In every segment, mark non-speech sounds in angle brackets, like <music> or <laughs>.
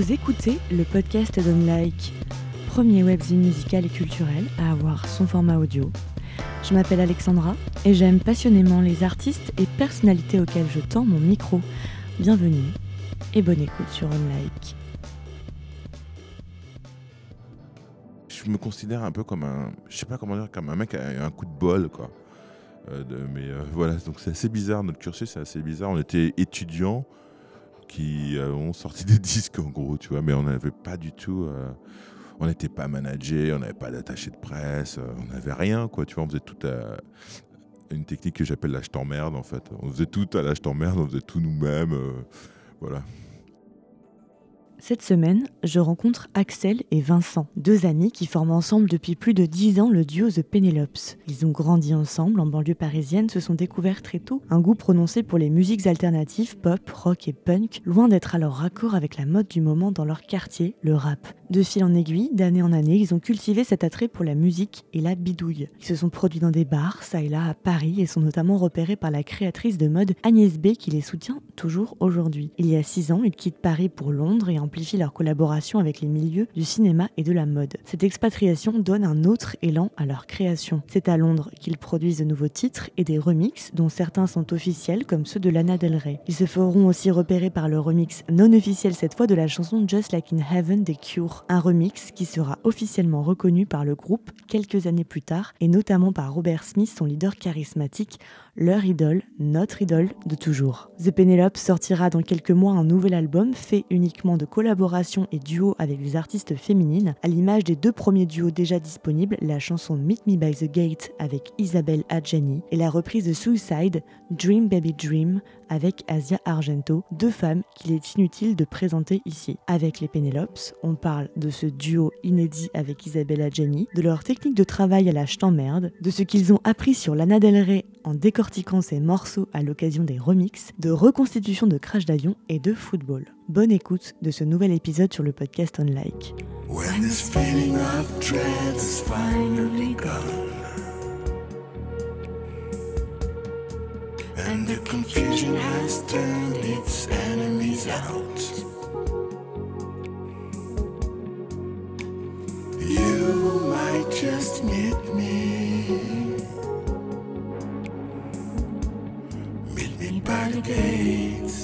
Vous écoutez le podcast d'Unlike, premier webzine musical et culturel à avoir son format audio. Je m'appelle Alexandra et j'aime passionnément les artistes et personnalités auxquelles je tends mon micro. Bienvenue et bonne écoute sur Unlike. Je me considère un peu comme un, je sais pas comment dire, comme un mec qui a un coup de bol, quoi. Euh, mais euh, voilà, donc c'est assez bizarre, notre cursus c'est assez bizarre. On était étudiants qui euh, ont sorti <laughs> des disques en gros, tu vois, mais on n'avait pas du tout. euh, on n'était pas managé, on n'avait pas d'attaché de presse, euh, on n'avait rien, quoi, tu vois, on faisait tout à. Une technique que j'appelle l'âge t'emmerde en fait. On faisait tout à l'âge t'emmerde, on faisait tout nous-mêmes. voilà. Cette semaine, je rencontre Axel et Vincent, deux amis qui forment ensemble depuis plus de dix ans le duo The Penelopes. Ils ont grandi ensemble en banlieue parisienne, se sont découverts très tôt un goût prononcé pour les musiques alternatives, pop, rock et punk, loin d'être alors raccord avec la mode du moment dans leur quartier, le rap. De fil en aiguille, d'année en année, ils ont cultivé cet attrait pour la musique et la bidouille. Ils se sont produits dans des bars, ça et là, à Paris, et sont notamment repérés par la créatrice de mode Agnès B qui les soutient toujours aujourd'hui. Il y a six ans, ils quittent Paris pour Londres et amplifient leur collaboration avec les milieux du cinéma et de la mode. Cette expatriation donne un autre élan à leur création. C'est à Londres qu'ils produisent de nouveaux titres et des remixes, dont certains sont officiels comme ceux de Lana Del Rey. Ils se feront aussi repérer par le remix non officiel cette fois de la chanson Just Like in Heaven des Cure, un remix qui sera officiellement reconnu par le groupe quelques années plus tard et notamment par Robert Smith, son leader charismatique, leur idole, notre idole de toujours. The Penelope sortira dans quelques mois un nouvel album fait uniquement de collaborations et duos avec des artistes féminines, à l'image des deux premiers duos déjà disponibles, la chanson Meet Me by the Gate avec Isabelle Adjani et la reprise de Suicide, Dream Baby Dream avec Asia Argento, deux femmes qu'il est inutile de présenter ici. Avec les Penelopes, on parle de ce duo inédit avec Isabelle Adjani, de leur technique de travail à la merde, de ce qu'ils ont appris sur Lana Del Rey en décortiquant ses morceaux à l'occasion des remixes, de reconstitution de crash d'avion et de football. Bonne écoute de ce nouvel épisode sur le podcast Unlike. When And the confusion has turned its enemies out. You might just meet me. Meet me by the gates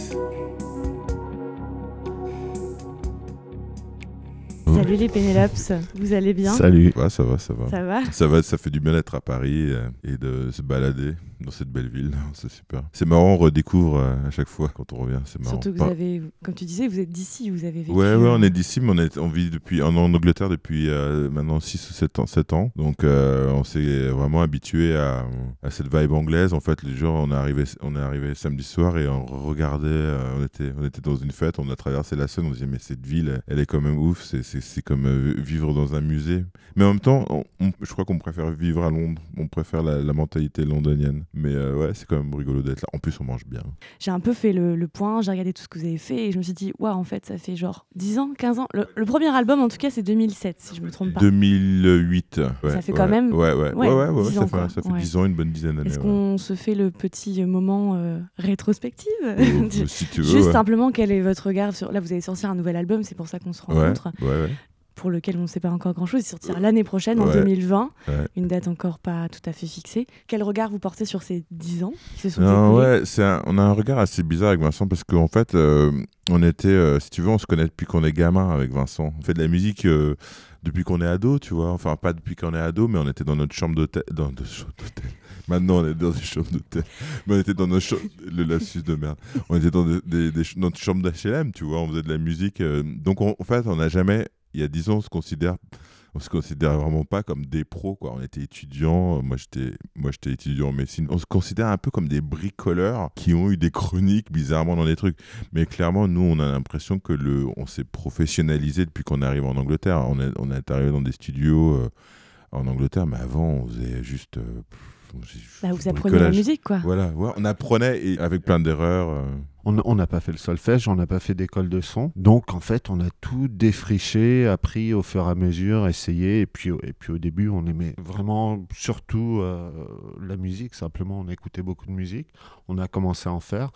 Salut les Penelopes, vous allez bien Salut. Ouais, ça va, ça va. Ça va Ça va, ça fait du bien d'être à Paris euh, et de se balader dans cette belle ville. C'est super. C'est marrant, on redécouvre euh, à chaque fois quand on revient. C'est marrant. Surtout que Pas- vous avez, comme tu disais, vous êtes d'ici, vous avez vécu. Ouais, ouais, on euh, est d'ici, mais on, est, on vit depuis, en, en Angleterre depuis euh, maintenant 6 ou 7 ans. 7 ans. Donc, euh, on s'est vraiment habitué à, à cette vibe anglaise. En fait, les jours, on est arrivé, on est arrivé samedi soir et on regardait, euh, on, était, on était dans une fête, on a traversé la Seine, on se disait, mais cette ville, elle est quand même ouf, c'est- c'est c'est comme euh, vivre dans un musée. Mais en même temps, on- on- je crois qu'on préfère vivre à Londres, on préfère la, la mentalité londonienne. Mais euh, ouais, c'est quand même rigolo d'être là. En plus, on mange bien. J'ai un peu fait le, le point, j'ai regardé tout ce que vous avez fait et je me suis dit, waouh, en fait, ça fait genre 10 ans, 15 ans. Le, le premier album, en tout cas, c'est 2007, si je me trompe pas. 2008. ouais, Ça fait ouais, quand même- Ouais, ouais, ouais, ouais, ouais, ouais, 10 ça, ans, fait, quoi. ça fait Ouais. 10 ans, une bonne dizaine d'années. Est-ce ouais. qu'on se fait le petit moment euh, rétrospective Euh, si tu <laughs> veux. Juste ouais. simplement, quel est votre regard sur... Là, vous avez sorti un nouvel album, c'est pour ça qu'on se Ouais, rencontre, ouais, ouais. Pour lequel on ne sait pas encore grand-chose. Il sortira l'année prochaine, en Ouais. 2020, Ouais. une date encore pas tout à fait fixée. Quel regard vous portez sur ces 10 ans qui se sont Non, écoulés ouais, un- on a un regard assez bizarre avec Vincent parce qu'en fait, euh, on était, euh, si tu veux, on se connaît depuis qu'on est gamin avec Vincent. On fait de la musique euh, depuis qu'on est ado, tu vois. Enfin, pas depuis qu'on est ado, mais on était dans notre chambre d'hôtel. Dans notre chambre d'hôtel. Maintenant, on est dans une chambre d'hôtel. Mais on était dans notre chambre. Le lapsus de merde. On était dans des, des- des notre chambre d'HLM, tu vois. On faisait de la musique. euh, donc, on- en fait, on n'a jamais. Il y a 10 ans, on se considère on se considère vraiment pas comme des pros quoi. On était étudiants moi j'étais moi j'étais étudiant en médecine. On se considère un peu comme des bricoleurs qui ont eu des chroniques bizarrement dans des trucs. Mais clairement nous on a l'impression que le on s'est professionnalisé depuis qu'on arrive en Angleterre. On est on est arrivé dans des studios euh, en Angleterre mais avant on faisait juste euh, pff, Bah, vous apprenez la musique, quoi. voilà ouais, on apprenait et avec plein d'erreurs euh, On n'a pas fait le solfège, on n'a pas fait d'école de son. Donc, en fait, on a tout défriché, appris au fur et à mesure, essayé. Et puis, au- et puis au début, on aimait vraiment surtout euh, la musique, simplement on écoutait beaucoup de musique, on a commencé à en faire,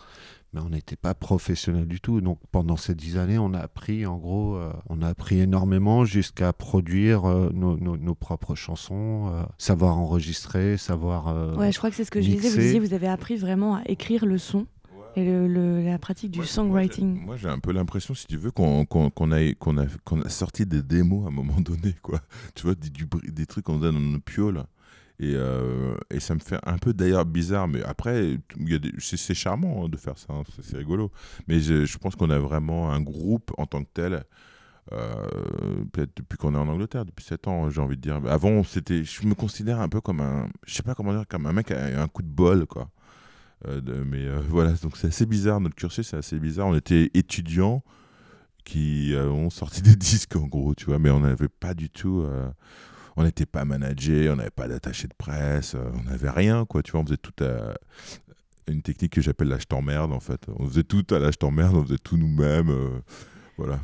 mais on n'était pas professionnel du tout. Donc pendant ces dix années, on a appris, en gros, euh, on a appris énormément jusqu'à produire euh, nos, nos- nos propres chansons, euh, savoir enregistrer, savoir... Ouais, je crois que c'est ce que je disais. Vous disiez, vous avez appris vraiment à écrire le son et le- le- la pratique du Ouais, songwriting. moi, j'ai un peu l'impression, si tu veux, qu'on qu'on- qu'on a, qu'on a, qu'on a sorti des démos à un moment donné, quoi. <laughs> Tu vois, des, du des trucs qu'on donne dans nos pioles. Et, euh, et ça me fait un peu d'ailleurs bizarre, mais après, c'est charmant hein, de faire ça, hein, c'est c'est rigolo. Mais je, je pense qu'on a vraiment un groupe en tant que tel, euh, peut-être depuis qu'on est en Angleterre, depuis 7 ans, j'ai envie de dire. Avant, c'était, je me considère un peu comme un, je sais pas comment dire, comme un mec qui a un coup de bol, quoi. Euh, mais euh, <laughs> voilà, donc c'est assez bizarre, notre cursus c'est assez bizarre. On était étudiants qui euh, ont sorti des <laughs> disques en gros, tu vois, mais on n'avait pas du tout. on n'était pas managé, on n'avait pas d'attaché de presse, on n'avait rien, quoi, tu vois, on faisait tout à. Une technique que j'appelle l'âge t'emmerde en fait. On faisait tout à l'âge t'emmerde, on faisait tout nous-mêmes. voilà.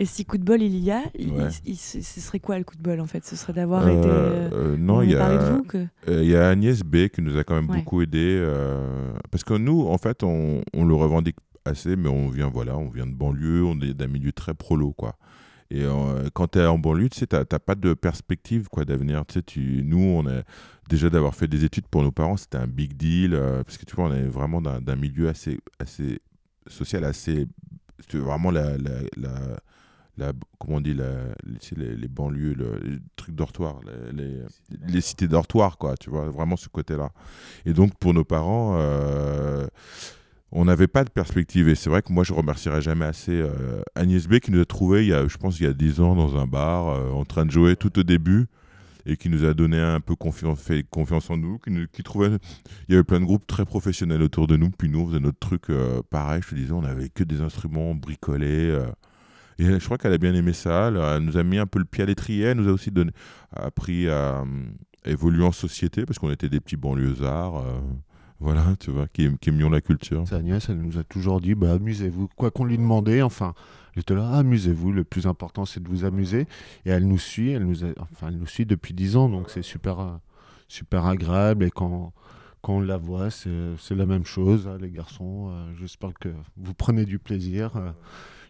Et si coup de bol il y a, il- Ouais. il- ce ce serait quoi le coup de bol en fait? Ce serait d'avoir été. Euh, euh, non, on il y a. vous que... Euh, Il y a Agnès B qui nous a quand même Ouais. beaucoup aidé euh, parce que nous en fait on, on le revendique assez mais on vient voilà on vient de banlieue on est d'un milieu très prolo quoi et euh, quand tu es en banlieue tu t'as pas de perspective quoi d'avenir tu nous on est déjà d'avoir fait des études pour nos parents c'était un big deal euh, parce que tu vois on est vraiment d'un milieu assez assez social assez vraiment la, la, la- la- comment on dit la, les, les, banlieues le, les trucs dortoirs les, les, cités dortoirs quoi tu vois vraiment ce côté là et donc pour nos parents euh, on n'avait pas de perspective. Et c'est vrai que moi je remercierai jamais assez euh, Agnès B qui nous a trouvé il y a je pense il y a 10 ans dans un bar euh, en train de jouer tout au début et qui nous a donné un peu confiance, fait confiance en nous, qui, nous- qui trouvait, il y avait plein de groupes très professionnels autour de nous, puis nous on faisait notre truc euh, pareil, je te disais, on avait que des instruments bricolés, euh, elle- je crois qu'elle a bien aimé ça, elle, elle nous a mis un peu le pied à l'étrier, elle nous a aussi donné, appris à, euh, évoluer en société, parce qu'on était des petits banlieusards, euh, voilà, tu vois, qui, aimions la culture. Sa Agnès, elle nous a toujours dit bah, amusez-vous. Quoi qu'on lui demandait, enfin, elle était là, amusez-vous. Le plus important, c'est de vous amuser. Et elle nous suit, elle nous, suit depuis 10 ans, donc c'est super, euh, super agréable. Et quand, on la voit, c'est la même chose, hein, les garçons. euh, J'espère que vous prenez du plaisir.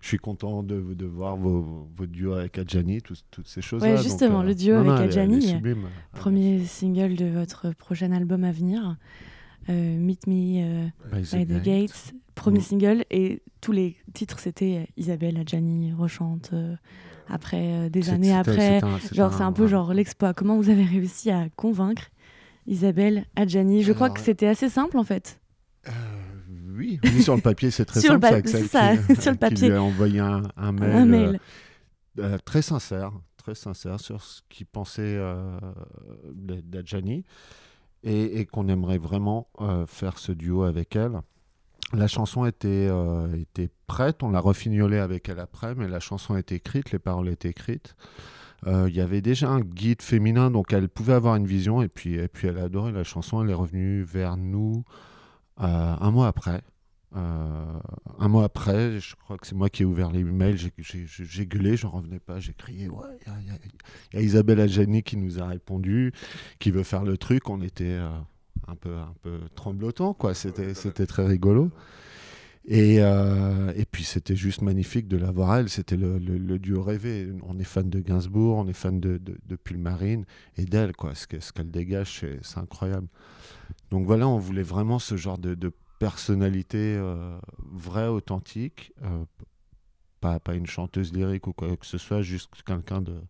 Euh, je suis content de, de voir vos, vos duos avec Adjani, tout- toutes ces choses-là. Ouais, donc, justement, le duo non, avec non, elle elle Adjani. Premier single de votre prochain album à venir, euh, Meet Me euh, By by the Gates. Premier Mm. single et tous les titres c'était euh, Isabelle Adjani rechante euh, après euh, des années après. c'est un- c'est Genre c'est un peu genre l'exploit. Comment vous avez réussi à convaincre Isabelle Adjani? Je crois que c'était assez simple en fait. Oui, oui, sur le papier, c'est très Sur le simple. pa- c'est ça, qui, <laughs> sur le qui papier. lui a envoyé un, un mail, un euh, mail. euh, très sincère, très sincère sur ce qu'il pensait euh, d'Adjani et, et qu'on aimerait vraiment euh, faire ce duo avec elle. La chanson était, était prête, on l'a refignolée avec elle après, mais la chanson était écrite, les paroles étaient écrites. Il y avait déjà un guide féminin, donc elle pouvait avoir une vision, et puis, et puis elle a adoré la chanson, elle est revenue vers nous un mois après. Euh, un mois après, je crois que c'est moi qui ai ouvert les mails, j'ai- gueulé, j'en revenais pas, j'ai crié, ouais, il y, a- y y Isabelle Adjani qui nous a répondu, qui veut faire le truc, on était euh, un, peu, un peu tremblotant, quoi, c'était c'était très rigolo. Et, euh, et puis c'était juste magnifique de la voir elle, c'était le, le- le duo rêvé. On est fan de Gainsbourg, on est fan de, de, de Pulmarine et d'elle, quoi. Ce que- ce qu'elle dégage, c'est incroyable. Donc voilà, on voulait vraiment ce genre de, personnalité euh, vraie, authentique, euh, pas, pas une chanteuse lyrique ou quoi que ce soit, juste quelqu'un de,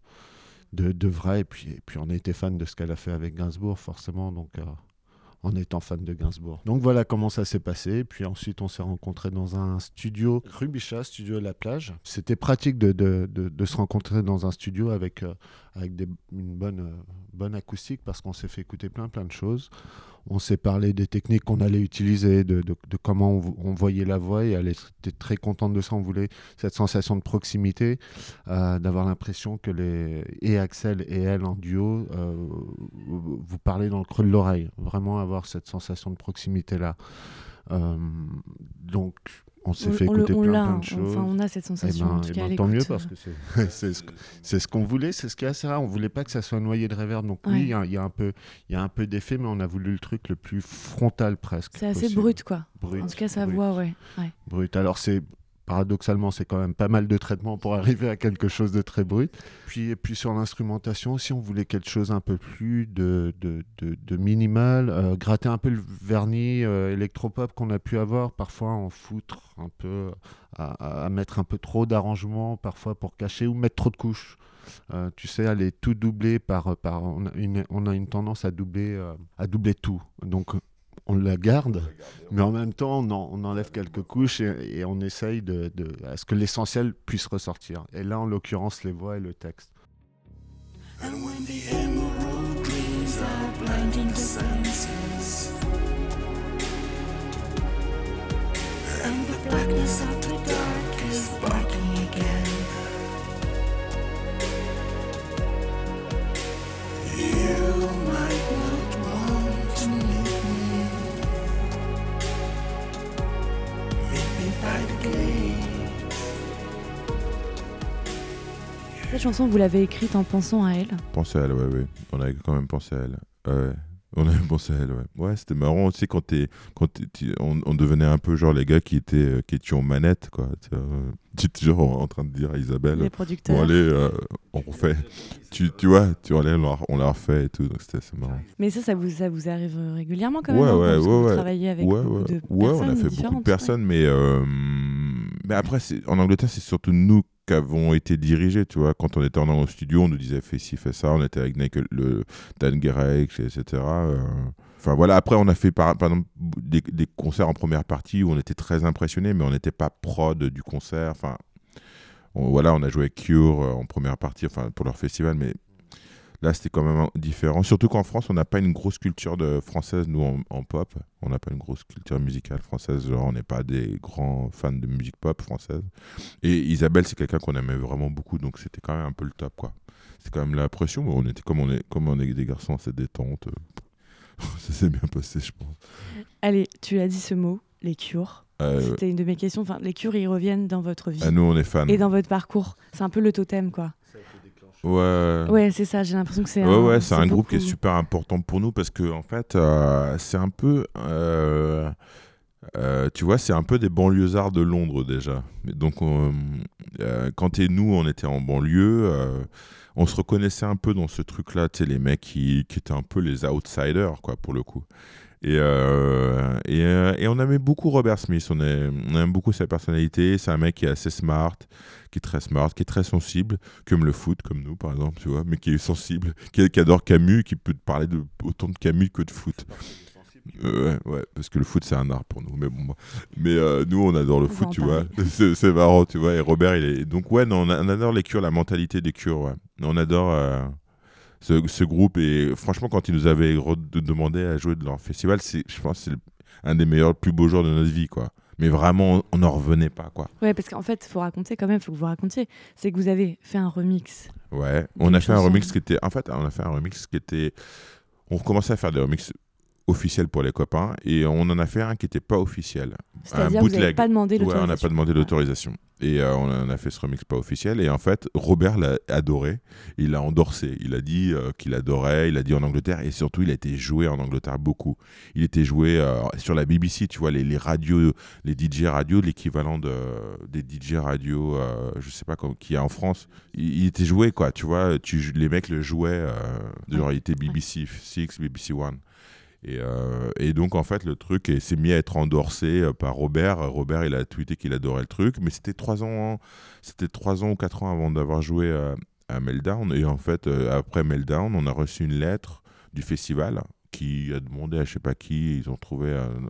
de, vrai. Et puis, et puis on était fan de ce qu'elle a fait avec Gainsbourg, forcément. Donc. euh, en étant fan de Gainsbourg. Donc voilà comment ça s'est passé. Puis ensuite, on s'est rencontrés dans un studio, rue Bichat, studio la plage. C'était pratique de, de, de- se rencontrer dans un studio avec, avec des- une bonne, bonne acoustique parce qu'on s'est fait écouter plein plein de choses. On s'est parlé des techniques qu'on allait utiliser, de, comment on, on voyait la voix et elle était très contente de ça. On voulait cette sensation de proximité, euh, d'avoir l'impression que les et Axel et elle en duo euh, vous parlez dans le creux de l'oreille. Vraiment avoir cette sensation de proximité là. Euh, donc, on s'est fait écouter on plein, plein de choses. Enfin, on a cette Eh sensation. ben, en tout eh cas, ben, tant mieux parce que c'est <laughs> c'est ce, qu'on voulait, c'est ce qui est assez rare. On voulait pas que ça soit noyé de réverb. Donc oui, il y a- il y, a un peu, il y a un peu d'effet, mais on a voulu le truc le plus frontal presque. C'est assez brut, quoi. Brut, En tout cas, sa voix, ouais. ouais. brut. Alors c'est paradoxalement, c'est quand même pas mal de traitements pour arriver à quelque chose de très brut. Puis et puis sur l'instrumentation aussi, on voulait quelque chose un peu plus de, de, minimal, euh, gratter un peu le vernis euh, électropop qu'on a pu avoir, parfois en foutre un peu, à, mettre un peu trop d'arrangements, parfois pour cacher ou mettre trop de couches. Euh, tu sais, aller tout doubler par, par on, a une, tendance à doubler, à doubler tout. Donc on la garde, mais en même temps on, en- on enlève quelques couches et, on essaye de, à ce que l'essentiel puisse ressortir. Et là, en l'occurrence, les voix et le texte. Cette chanson, vous l'avez écrite en pensant à elle? Pensez à elle, ouais, ouais. On avait quand même pensé à elle. Ouais. On avait pensé à elle, ouais. Ouais, c'était marrant aussi quand, t'es, quand t'es- tu- on, on devenait un peu genre les gars qui étaient, euh, qui étaient aux manettes, quoi. Tu euh, Tu étais genre en train de dire à Isabelle, Les bon producteurs. allez, euh, on refait. Tu, tu vois, tu allez, on la, on la refait et tout, donc c'était assez marrant. Mais ça, ça vous, ça vous arrive régulièrement quand même Ouais, hein, ouais, ouais, vous ouais. travaillez avec ouais, beaucoup ouais. de Ouais, on a personnes fait beaucoup de personnes, mais, euh, mais après, c'est- en Angleterre, c'est surtout nous qui été dirigés, tu vois. Quand on était en, studio, on nous disait fais ci, fais ça. On était avec Nickel- le, Dan Garrett, etc. euh. Enfin voilà, après, on a fait par, exemple des, des concerts en première partie où on était très impressionnés, mais on n'était pas prod du concert. Enfin, on- voilà, on a joué avec Cure euh, en première partie, enfin pour leur festival, mais Là, c'était quand même différent. Surtout qu'en France, on n'a pas une grosse culture de française, nous, en, en pop. On n'a pas une grosse culture musicale française. Genre, on n'est pas des grands fans de musique pop française. Et Isabelle, c'est quelqu'un qu'on aimait vraiment beaucoup. Donc, c'était quand même un peu le top, quoi. C'était quand même la pression. mais on était comme on est, comme on est des garçons assez détente. <laughs> Ça s'est bien passé, je pense. Allez, tu as dit ce mot, les cures. Euh, C'était une de mes questions. Enfin, les cures, ils reviennent dans votre vie ah, nous, on est fans. et dans votre parcours. C'est un peu le totem, quoi. Ouais. Ouais, c'est ça. J'ai l'impression que c'est Ouais, un, ouais, c'est un groupe qui est super important pour nous parce que, en fait, euh, c'est un peu. euh, euh, tu vois, c'est un peu des banlieusards de Londres déjà. Donc, on- euh, quand et nous, on était en banlieue, euh, on se reconnaissait un peu dans ce truc-là, tu sais, les mecs qui, qui étaient un peu les outsiders, quoi, pour le coup. Et, euh, et, euh, et on aimait beaucoup Robert Smith, on, est- on aime beaucoup sa personnalité, c'est un mec qui est assez smart, qui est très smart, qui est très sensible, comme le foot, comme nous par exemple, tu vois, mais qui est sensible, qui, qui adore Camus, qui peut te parler de, autant de Camus que de foot. Euh, ouais, ouais, parce que le foot c'est un art pour nous, mais bon, moi- mais euh, nous on adore le foot, tu vois, <laughs> c'est c'est marrant, tu vois, et Robert il est, donc ouais, non, on, adore les cures, la mentalité des cures, ouais, on adore euh, ce, ce groupe, et franchement quand ils nous avaient demandé à jouer de leur festival, je pense que c'est un des meilleurs, plus beaux jours de notre vie, quoi. Mais vraiment, on n'en revenait pas, quoi. Ouais, parce qu'en fait, il faut raconter quand même, il faut que vous racontiez. C'est que vous avez fait un remix. Ouais, on a fait un remix qui était. En fait, on a fait un remix qui était. On recommençait à faire des remixes officiels pour les copains et on en a fait un qui n'était pas officiel. N'avez bootleg. pas demandé Ouais, on n'a pas demandé l'autorisation. Et euh, on en a fait ce remix pas officiel. Et en fait, Robert l'a adoré. Il l'a endorsé. Il a dit euh, qu'il adorait. Il a dit en Angleterre. Et surtout, il a été joué en Angleterre beaucoup. Il était joué euh, sur la BBC, tu vois, les, les radios, les DJ radios, l'équivalent de, des DJ radios, euh, je sais pas, y a en France. Il, il était joué, quoi. Tu vois, tu, les mecs le jouaient. genre, il était BBC 6, BBC 1. Et, euh, et donc, en fait, le truc est- s'est mis à être endorsé euh, par Robert. Euh, Robert, il a tweeté qu'il adorait le truc, mais c'était trois ans, c'était trois ans ou quatre ans avant d'avoir joué euh, à Meltdown. Et en fait, après Meltdown, on a reçu une lettre du festival qui a demandé à je sais pas qui, ils ont trouvé un,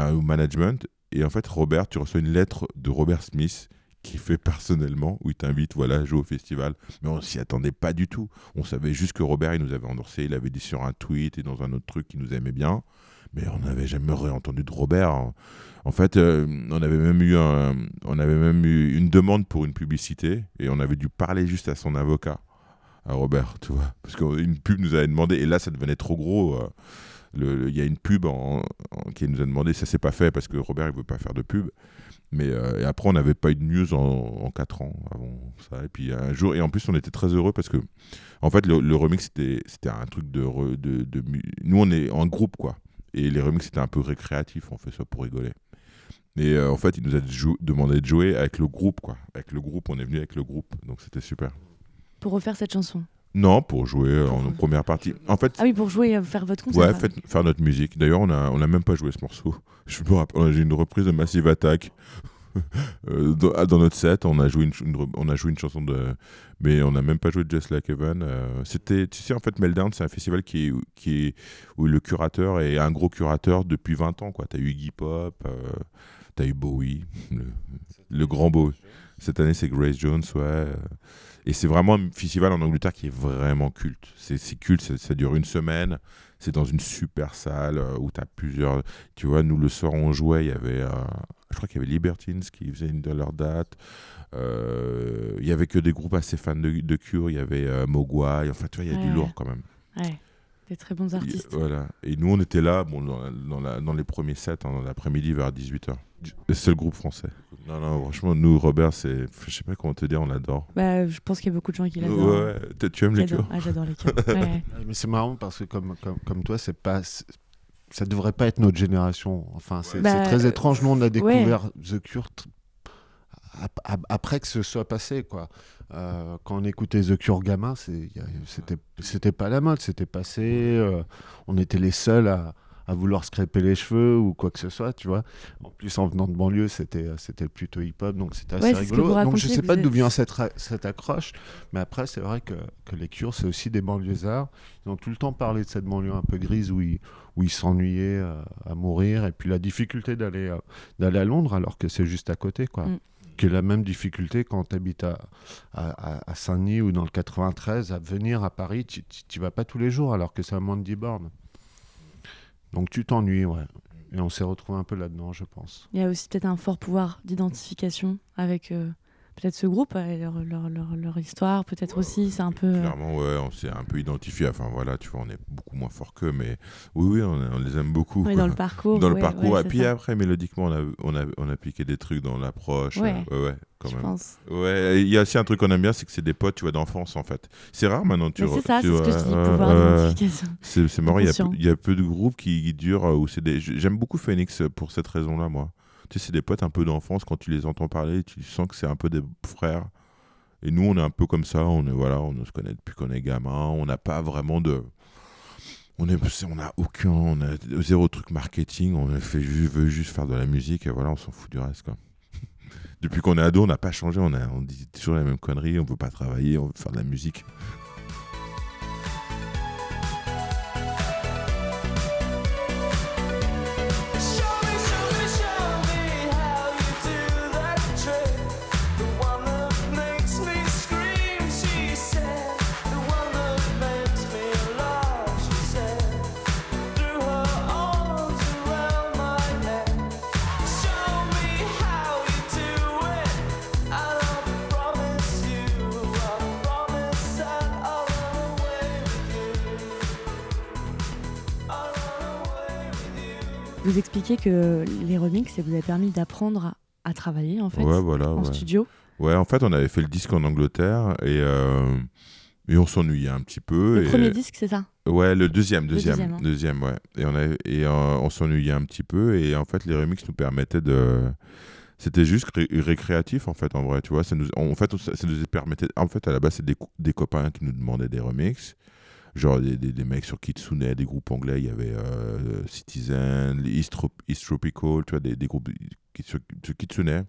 un management. Et en fait, Robert, tu reçois une lettre de Robert Smith qui fait personnellement, où il t'invite voilà, à jouer au festival. Mais on s'y attendait pas du tout. On savait juste que Robert, il nous avait endorsé, il avait dit sur un tweet et dans un autre truc qu'il nous aimait bien. Mais on n'avait jamais entendu de Robert. En fait, euh, on avait même eu un- on avait même eu une demande pour une publicité et on avait dû parler juste à son avocat, à Robert, tu vois, parce qu'une pub nous avait demandé et là ça devenait trop gros. euh, il y a une pub qui nous a demandé, ça s'est pas fait parce que Robert il veut pas faire de pub. Mais euh, et après on n'avait pas eu de news en, en 4 ans avant ça. Et puis un jour, et en plus on était très heureux parce que en fait le, remix c'était un truc de, de, nous on est en groupe quoi. Et les remix c'était un peu récréatif, on fait ça pour rigoler. Et euh, en fait il nous a demandé de jouer avec le groupe quoi. Avec le groupe, on est venu avec le groupe, donc c'était super. Pour refaire cette chanson. Non, pour jouer euh, en première partie. En fait, Ah oui, pour jouer, euh, faire votre concert. Ouais, faites- faire notre musique. D'ailleurs, on a, on a même pas joué ce morceau. <laughs> Je me rappelle, j'ai une reprise de Massive Attack. <laughs> Euh, dans, ah, dans notre set, on a joué une, on a joué une chanson de, mais on n'a même pas joué de Just Like Heaven. Euh, C'était, tu sais, en fait, Meltdown, c'est un festival qui est, qui est où le curateur est un gros curateur depuis 20 ans. Quoi, t'as eu Iggy Pop, euh, t'as eu Bowie, le, le grand Bowie. Cette année, c'est Grace Jones, ouais. Et c'est vraiment un festival en Angleterre qui est vraiment culte. C'est culte, ça, ça dure une semaine. C'est dans une super salle euh, où tu as plusieurs. Tu vois, nous, le soir, on jouait. Il y avait. euh, je crois qu'il y avait Libertines qui faisait une de leurs dates. Euh, Il y avait que des groupes assez fans de, de Cure. Il y avait euh, Mogwai. Enfin, tu vois, il y a Ouais, du lourd quand même. Ouais, des très bons artistes. Il- Voilà. Et nous, on était là, bon, dans, la- dans, la- dans les premiers sets, hein, dans l'après-midi vers 18h. Le seul groupe français. Non, non, franchement, nous, Robert, c'est. Je sais pas comment te dire, on l'adore. Bah, je pense qu'il y a beaucoup de gens qui l'adorent. Ouais, ouais. Tu aimes les. Cure Ah, j'adore les. <laughs> Ouais, ouais. Ouais, Mais c'est marrant parce que comme, comme, comme toi, c'est pas, ça devrait pas être notre génération. Enfin, c'est Bah, très étrange. Nous, on a découvert The Cure après que ce soit passé, quoi. Euh, quand on écoutait The Cure gamin, c'était pas la mode, c'était passé. euh, on était les seuls à, à vouloir se crêper les cheveux ou quoi que ce soit, tu vois. En plus, en venant de banlieue, c'était c'était plutôt hip-hop, donc c'était assez Ouais, rigolo. Donc je racontiez, sais pas d'où vient cette, cette accroche, mais après, c'est vrai que, que les Cures, c'est aussi des banlieusards. Ils ont tout le temps parlé de cette banlieue un peu grise où ils, où ils s'ennuyaient euh, à mourir, et puis la difficulté d'aller euh, d'aller à Londres alors que c'est juste à côté, quoi. Mm. Qui est la même difficulté quand tu habites à, à, Saint-Denis ou dans le 93, à venir à Paris, tu tu vas pas tous les jours alors que c'est à moins de 10 bornes. Donc tu t'ennuies, ouais. Et on s'est retrouvé un peu là-dedans, je pense. Il y a aussi peut-être un fort pouvoir d'identification avec euh, peut-être ce groupe et leur, leur, leur, leur histoire. Peut-être aussi, c'est un peu. euh, Clairement, ouais, on s'est un peu identifié. Enfin, voilà, tu vois, on est beaucoup moins fort qu'eux, mais oui, oui, on, on les aime beaucoup. ouais, dans le parcours. Dans le parcours. et puis ça, après, mélodiquement, on a, on, a, on a piqué des trucs dans l'approche. Ouais. euh, ouais, ouais, quand je même. pense. Ouais, il y a aussi un truc qu'on aime bien, c'est que c'est des potes, tu vois, d'enfance, en fait. C'est rare maintenant, tu Mais vois. c'est ça, c'est ce que je dis, pouvoir d'identification. C'est marrant, il y, a peu, Inconscient. il y a peu de groupes qui, qui durent euh, où c'est des. J'aime beaucoup Phoenix pour cette raison-là, moi. Tu sais, c'est des potes un peu d'enfance, quand tu les entends parler, tu sens que c'est un peu des frères. Et nous, on est un peu comme ça, on est voilà, on se connaît depuis qu'on est gamin, on n'a pas vraiment de. On est, on a aucun, on a zéro truc marketing, on fait, ju- veut juste faire de la musique et voilà, on s'en fout du reste quoi. <laughs> Depuis qu'on est ado, on n'a pas changé, on, a, on dit toujours la même connerie, on veut pas travailler, on veut faire de la musique. Vous expliquez que les remixes, ça vous a permis d'apprendre à, à travailler en fait ouais, voilà. en ouais. studio. Ouais, en fait, on avait fait le disque en Angleterre et, euh, et on s'ennuyait un petit peu. Le et- premier disque, c'est ça? Ouais, le deuxième, deuxième, deuxième, hein. deuxième, ouais. Et on avait, et euh, on s'ennuyait un petit peu et en fait les remixes nous permettaient de, c'était juste ré- récréatif en fait en vrai, tu vois. Ça nous, en fait, ça, ça nous permettait, en fait à la base c'est des copains qui nous demandaient des remixes, genre des, des, mecs sur Kitsune, des groupes anglais, il y avait euh, Citizen, East, East Tropical, tu vois, des, des groupes sur, sur Kitsune.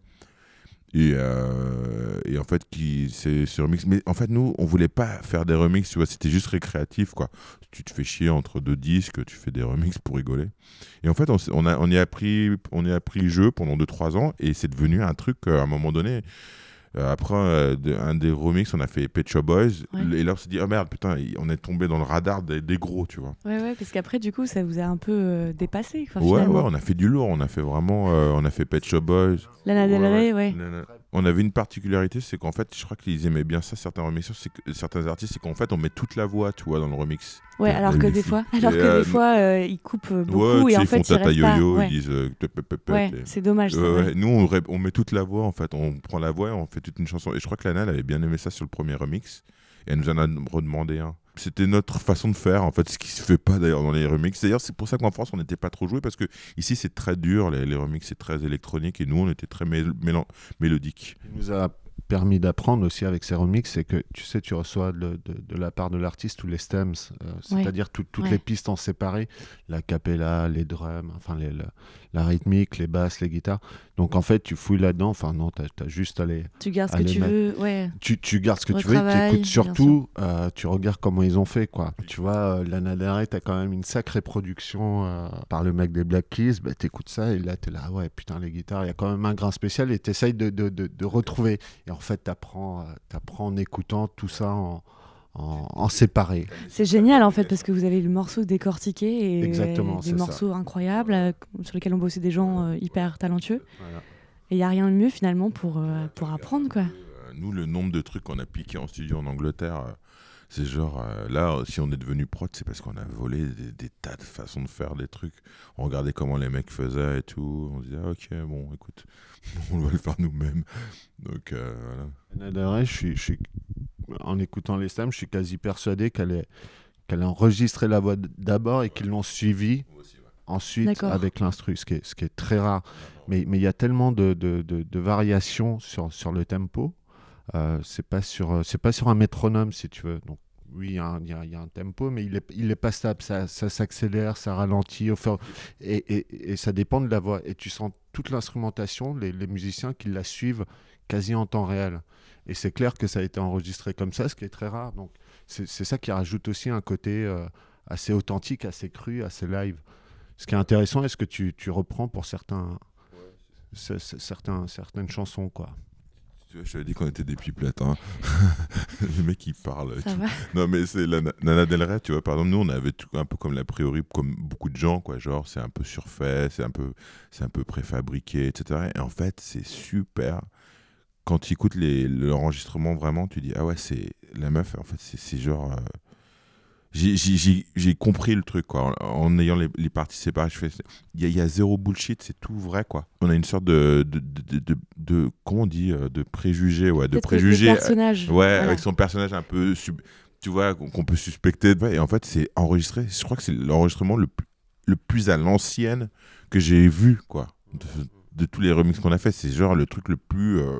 Et, euh, et en fait, c'est ce remix. Mais en fait, nous, on voulait pas faire des remixes, tu vois, c'était juste récréatif, quoi. Tu te fais chier entre deux disques, tu fais des remixes pour rigoler. Et en fait, on, on, a, on y a appris, on a appris le jeu pendant 2-3 ans, et c'est devenu un truc, euh, à un moment donné. Euh, après euh, de- un des remixes, on a fait Pet Shop Boys, Ouais. et là on s'est dit, oh merde, putain, on est tombé dans le radar des, des gros, tu vois. Ouais, ouais, parce qu'après, du coup, ça vous a un peu euh, dépassé. Enfin, ouais, ouais, on a fait du lourd, on a fait vraiment, on a fait Pet Shop Boys. Lana Del Ouais, Rey, ouais. Lana- on avait une particularité, c'est qu'en fait, je crois qu'ils aimaient bien ça, certains remixeurs, c'est que certains artistes, c'est qu'en fait, on met toute la voix, tu vois, dans le remix. Ouais, alors que des filles. fois, alors Et, que euh, des fois, euh, ils coupent euh, beaucoup ouais, et en sais, ils fait, font ils restent pas. yo-yo, Ouais, ils disent euh, Ouais, c'est dommage. ça, Ouais. Nous, on, met toute la voix, en fait. On prend la voix et on fait toute une chanson. Et je crois que Lana, elle avait bien aimé ça sur le premier remix. Et elle nous en a redemandé un. C'était notre façon de faire, en fait, ce qui se fait pas d'ailleurs dans les remixes. D'ailleurs, c'est pour ça qu'en France, on n'était pas trop joué parce que ici, c'est très dur. Les, les remixes, c'est très électronique. Et nous, on était très mél- mélan- mélodique. Il nous a permis d'apprendre aussi avec ces remixes, c'est que tu sais, tu reçois de, de- de la part de l'artiste tous les stems, euh, c'est-à-dire tout- toutes Ouais. les pistes en séparé, la cappella, les drums, enfin les- la rythmique, les basses, les guitares. Donc en fait, tu fouilles là-dedans, enfin non, tu as, juste à les, Tu gardes ce que tu mettre- veux. Ouais. tu, tu gardes ce que tu veux, tu écoutes surtout, euh, tu regardes comment ils ont fait. quoi. Tu vois, euh, Lana Del Rey, t'as quand même une sacrée production euh, par le mec des Black Keys, bah, t'écoutes ça et là t'es là, ouais, putain, les guitares, il y a quand même un grain spécial et t'essayes de, de, de, de retrouver. Et en fait, t'apprends euh, t'apprends en écoutant tout ça en, en, en séparé. C'est génial en fait parce que vous avez le morceau décortiqué et Exactement, des ça. morceaux incroyables euh, sur lesquels ont bossé des gens euh, hyper talentueux. Voilà. Et il n'y a rien de mieux finalement pour, euh, pour apprendre quoi. Nous, le nombre de trucs qu'on a piqué en studio en Angleterre, euh, c'est genre, euh, là, si on est devenu prod, c'est parce qu'on a volé des, des tas de façons de faire des trucs. On regardait comment les mecs faisaient et tout. On se disait, ah, ok, bon, écoute, <laughs> on va le faire nous-mêmes. Donc, euh, voilà. Lana Del Rey, je suis, je suis- en écoutant les stems, je suis quasi persuadé qu'elle est qu'elle a enregistré la voix d'abord et qu'ils l'ont suivi ensuite avec l'instru, ce qui est, ce qui est très rare. Mais mais il y a tellement de, de, de- de variations sur, sur le tempo. Euh, c'est pas sur euh, c'est pas sur un métronome si tu veux. Donc oui, il y, a un- il y a- il y a un tempo, mais il est, il est pas stable. Ça, ça s'accélère, ça ralentit. Et, et, et ça dépend de la voix. Et tu sens toute l'instrumentation, les, les musiciens qui la suivent quasi en temps réel. Et c'est clair que ça a été enregistré comme ça, ce qui est très rare. Donc c'est ça qui rajoute aussi un côté euh, assez authentique, assez cru, assez live. Ce qui est intéressant, est-ce que tu, tu reprends pour certains, certains, certaines chansons, quoi? Tu vois, je t'avais dit qu'on était des pipelettes. Hein. <laughs> le mec, il parle. Ça va Non, mais c'est la Nana Del Rey, tu vois. Par exemple, nous, on avait tout, un peu comme l'a priori, comme beaucoup de gens, quoi. Genre, c'est un peu surfait, c'est un peu, c'est un peu préfabriqué, etc. Et en fait, c'est super. Quand tu écoutes l'enregistrement, vraiment, tu dis, ah ouais, c'est la meuf, en fait, c'est c'est genre. euh, j'ai- compris le truc, quoi. En, en ayant les, les parties séparées, je fais. Il y, y a zéro bullshit, c'est tout vrai, quoi. On a une sorte de. de, de, de, de- comment on dit euh, De préjugés, ouais. De préjugés. euh, personnage. Ouais, voilà. avec son personnage un peu, sub- tu vois, qu'on peut suspecter. Ouais, et en fait, c'est enregistré. Je crois que c'est l'enregistrement le, plus- le plus à l'ancienne que j'ai vu, quoi. De, de tous les remixes qu'on a fait, c'est genre le truc le plus, euh,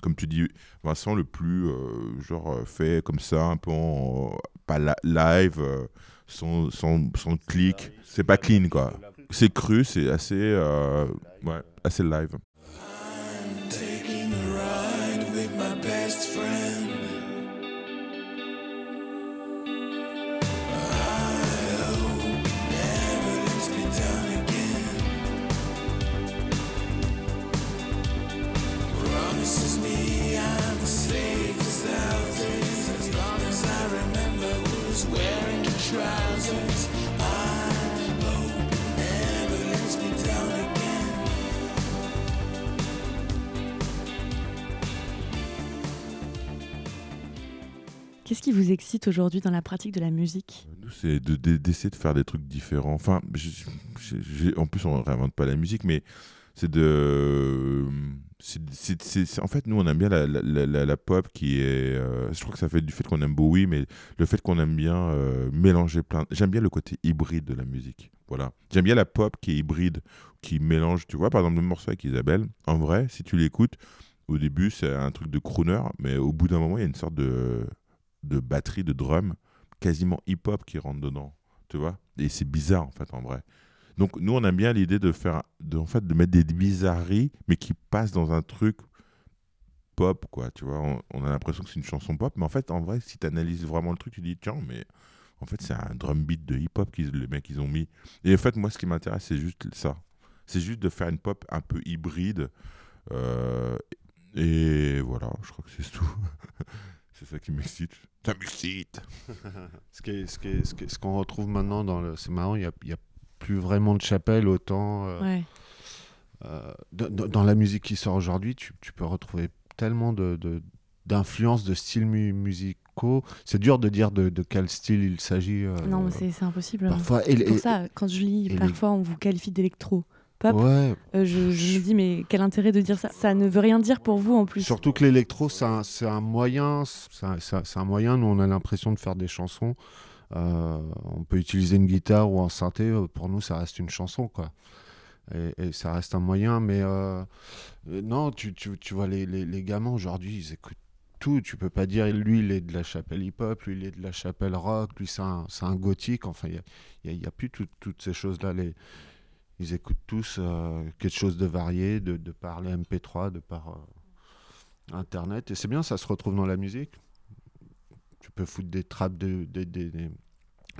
comme tu dis, Vincent, le plus, euh, genre, euh, fait comme ça, un peu en, pas live, euh, sans, sans, sans clic. C'est pas clean, quoi. C'est cru, c'est assez, ouais, assez live. Qu'est-ce qui vous excite aujourd'hui dans la pratique de la musique? Nous, c'est de- de- d'essayer de, faire des trucs différents. Enfin, en plus, on ne réinvente pas la musique, mais c'est de. en fait, nous, on aime bien la pop qui est. euh, je crois que ça fait du fait qu'on aime Bowie, mais le fait qu'on aime bien euh, mélanger plein. J'aime bien le côté hybride de la musique. Voilà. J'aime bien la pop qui est hybride, qui mélange. Tu vois, par exemple, le morceau avec Isabelle, en vrai, si tu l'écoutes, au début, c'est un truc de crooner, mais au bout d'un moment, il y a une sorte de, de batterie, de drum quasiment hip-hop qui rentre dedans, tu vois. Et c'est bizarre en fait en vrai. Donc nous on aime bien l'idée de faire, de, en fait, de mettre des bizarreries, mais qui passent dans un truc pop, quoi. Tu vois, on, a l'impression que c'est une chanson pop, mais en fait en vrai, si tu analyses vraiment le truc, tu dis tiens, mais en fait c'est un drum beat de hip-hop qu'ils les mecs ils ont mis. Et en fait moi ce qui m'intéresse c'est juste ça, c'est juste de faire une pop un peu hybride. Euh, et voilà, je crois que c'est tout. <laughs> c'est ça qui m'excite. Ça m'excite. <laughs> Ce qui est- ce qui est- ce qui est- ce qu'on retrouve maintenant dans le, c'est marrant, il y a, il y a plus vraiment de chapelle autant. euh, Ouais. euh, dans, la musique qui sort aujourd'hui, tu, tu peux retrouver tellement de, de- d'influences, de styles mu- musicaux. C'est dur de dire de, de quel style il s'agit. euh, Non, mais c'est c'est impossible. parfois. Et, pour et- ça, quand je lis, les- parfois on vous qualifie d'électro. Pop. ouais, Euh, je, je me dis, mais quel intérêt de dire ça? Ça ne veut rien dire pour vous en plus. Surtout que l'électro, c'est un, moyen. C'est un, moyen. Nous, on a l'impression de faire des chansons. Euh, on peut utiliser une guitare ou un synthé. euh, Pour nous, ça reste une chanson, quoi. Et, et ça reste un moyen. Mais euh, non, tu, tu, tu vois, les, les, les gamins aujourd'hui, ils écoutent tout. Tu peux pas dire, lui, il est de la chapelle hip-hop, lui, il est de la chapelle rock, lui, c'est un, gothique. Enfin, il n'y a, il y a- il y a plus tout- toutes ces choses-là. Les, ils écoutent tous euh, quelque chose de varié, de, de par les MP3, de par. euh, Internet. Et c'est bien, ça se retrouve dans la musique. Tu peux foutre des trappes, de, des- des- des-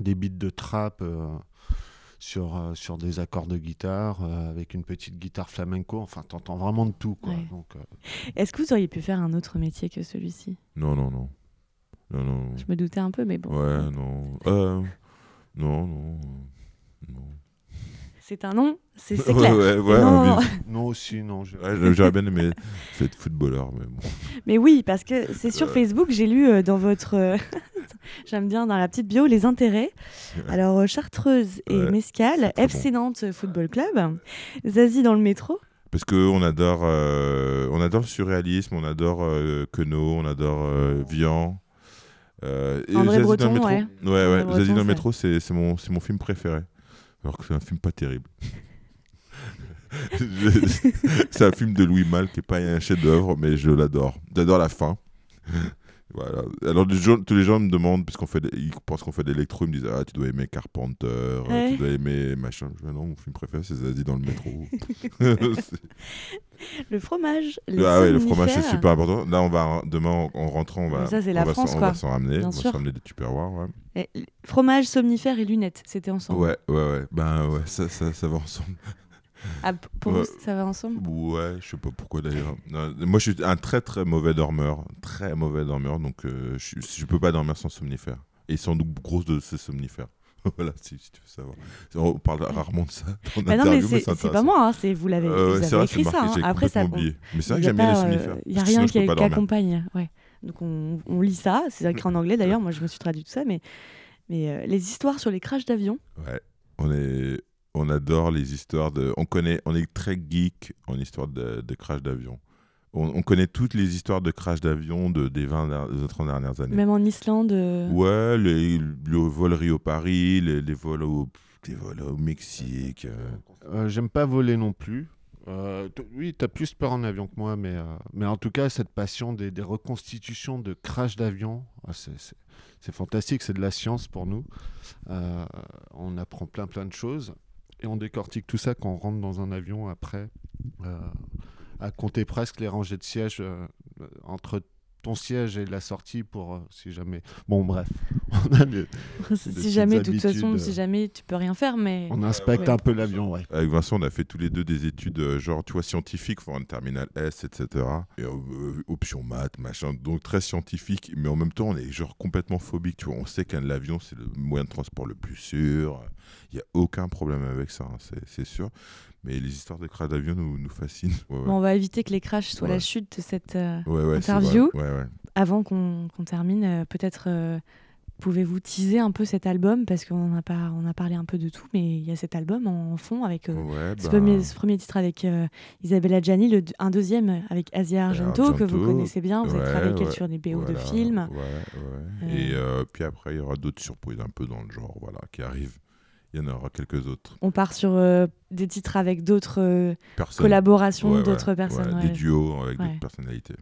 des beats de trap euh, sur, euh, sur des accords de guitare, euh, avec une petite guitare flamenco. Enfin, t'entends vraiment de tout. Quoi. Ouais. Donc, euh, Est-ce que vous auriez pu faire un autre métier que celui-ci? Non, non, non. Non, non. Je me doutais un peu, mais bon. Ouais, non. Euh, non, non. Non. C'est un nom, c'est Ouais, clair. ouais, ouais, Non, mais- <laughs> non. aussi, non. J'aurais <laughs> bien aimé être footballeur, mais bon. Mais oui, parce que c'est sur Euh. Facebook, j'ai lu euh, dans votre. euh, <laughs> J'aime bien dans la petite bio les intérêts. Alors, Chartreuse et Ouais, Mescal, FC Nantes Football Club, Zazie dans le métro. Parce qu'on adore, euh, on adore le surréalisme, on adore euh, Queneau, on adore euh, Vian. Euh, André Zazie Breton, dans le métro. ouais. Ouais, ouais, André Zazie Breton, dans le métro, c'est c'est mon, c'est mon film préféré. Alors que c'est un film pas terrible. <laughs> C'est un film de Louis Malle qui est pas un chef-d'œuvre, mais je l'adore. J'adore la fin. Voilà. Alors les gens- tous les gens me demandent, parce qu'on fait, des- ils pensent qu'on fait de l'électro, ils me disent ah tu dois aimer Carpenter, euh, Ouais. tu dois aimer machin. Je dis, non, mon film préféré c'est Zazie dans le métro. <laughs> <laughs> Le fromage. les ah ouais, le fromage c'est super important. Là on va demain en, en rentrant on va, Mais ça, c'est on la va France, s'en- on quoi. va s'en ramener, Bien on va s'en ramener des tupperwares. Ouais. Et, l- fromage, somnifère et lunettes, c'était ensemble. ouais, ouais, ouais. Ben ouais, ça, ça, ça va ensemble. Ah, pour vous, ça va ensemble? Ouais, je sais pas pourquoi d'ailleurs. Moi, je suis un très très mauvais dormeur, très mauvais dormeur, donc euh, je, je peux pas dormir sans somnifère. Et ils sont donc grosses de ces somnifères. <laughs> voilà, si, si tu veux savoir. On parle rarement de ça Bah non, mais c'est pas moi, hein, c'est vous l'avez Euh, écrit ça. hein. Après, ça, oublié. Mais c'est vrai il que j'aime bien les euh, somnifères. Il n'y a rien qui, accompagne. Ouais. Donc on, on lit ça, c'est écrit en anglais d'ailleurs, moi je me suis traduit tout ça, mais, mais euh, les histoires sur les crashs d'avion, Ouais, on est, on adore les histoires de, on connaît, on est très geek en histoire de, de crash d'avion. On, on connaît toutes les histoires de crash d'avion de, des 20 der- des 30 dernières années. même en Islande. euh, Ouais, les, le vol Rio-Paris, les, les vols au, les vols au Mexique. euh. Euh, J'aime pas voler non plus. Euh, oui, tu as plus peur en avion que moi, mais, euh, mais en tout cas, cette passion des, des reconstitutions de crash d'avion, ah, c'est- c'est c'est fantastique, c'est de la science pour nous. Euh, on apprend plein plein de choses et on décortique tout ça quand on rentre dans un avion après, euh, à compter presque les rangées de sièges euh, euh, entre ton siège et la sortie pour euh, si jamais. Bon, bref, <laughs> on, a des- <laughs> si jamais, de toute façon, euh. si jamais tu peux rien faire, mais on inspecte Ouais. un peu l'avion, ouais. Avec Vincent, on a fait tous les deux des études, genre, tu vois, scientifiques, faut un terminal S, etc. Et, euh, option maths, machin. Donc très scientifique, mais en même temps, on est genre complètement phobique, tu vois. On sait qu'un l'avion, c'est le moyen de transport le plus sûr. Il n'y a aucun problème avec ça, hein, c'est- sûr. Mais les histoires de crash d'avion nous, nous fascinent. Ouais, ouais. bon, on va éviter que les crashs soient Ouais. la chute de cette. euh, Interview. Avant qu'on qu'on termine, euh, peut-être euh, pouvez-vous teaser un peu cet album? Parce qu'on a pas, on a parlé un peu de tout, mais il y a cet album en fond avec. Ouais, Ce, premier, ce premier titre avec Isabella Gianni, le, un deuxième avec Asia Argento, que vous connaissez bien, vous avez travaillé avec elle sur des BO de films. Et puis après, il y aura d'autres surprises un peu dans le genre, voilà, qui arrivent. Il y en aura quelques autres On part sur euh, des titres avec d'autres euh, collaborations Ouais, d'autres ouais, personnes. Des duos avec d'autres personnalités.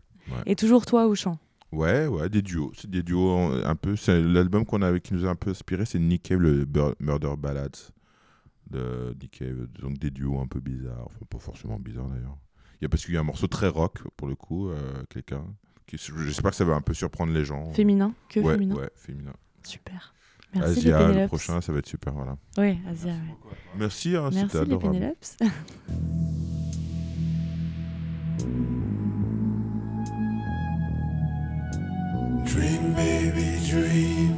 Et toujours toi au chant. Ouais, ouais, des duos. C'est des duos un peu. C'est l'album qu'on avait qui nous a un peu inspiré, c'est Nick Cave, le Bur- Murder Ballads de Nick Cave. Donc des duos un peu bizarres, enfin pas forcément bizarres d'ailleurs. Il y a parce qu'il y a un morceau très rock pour le coup, euh, quelqu'un. J'espère que ça va un peu surprendre les gens. Féminin? Que féminin? ouais, féminin. Super. Merci Asia, le prochain, ça va être super. Voilà. Oui, Asia. Merci, ouais. merci, hein, merci les adorable. Dream, baby, dream.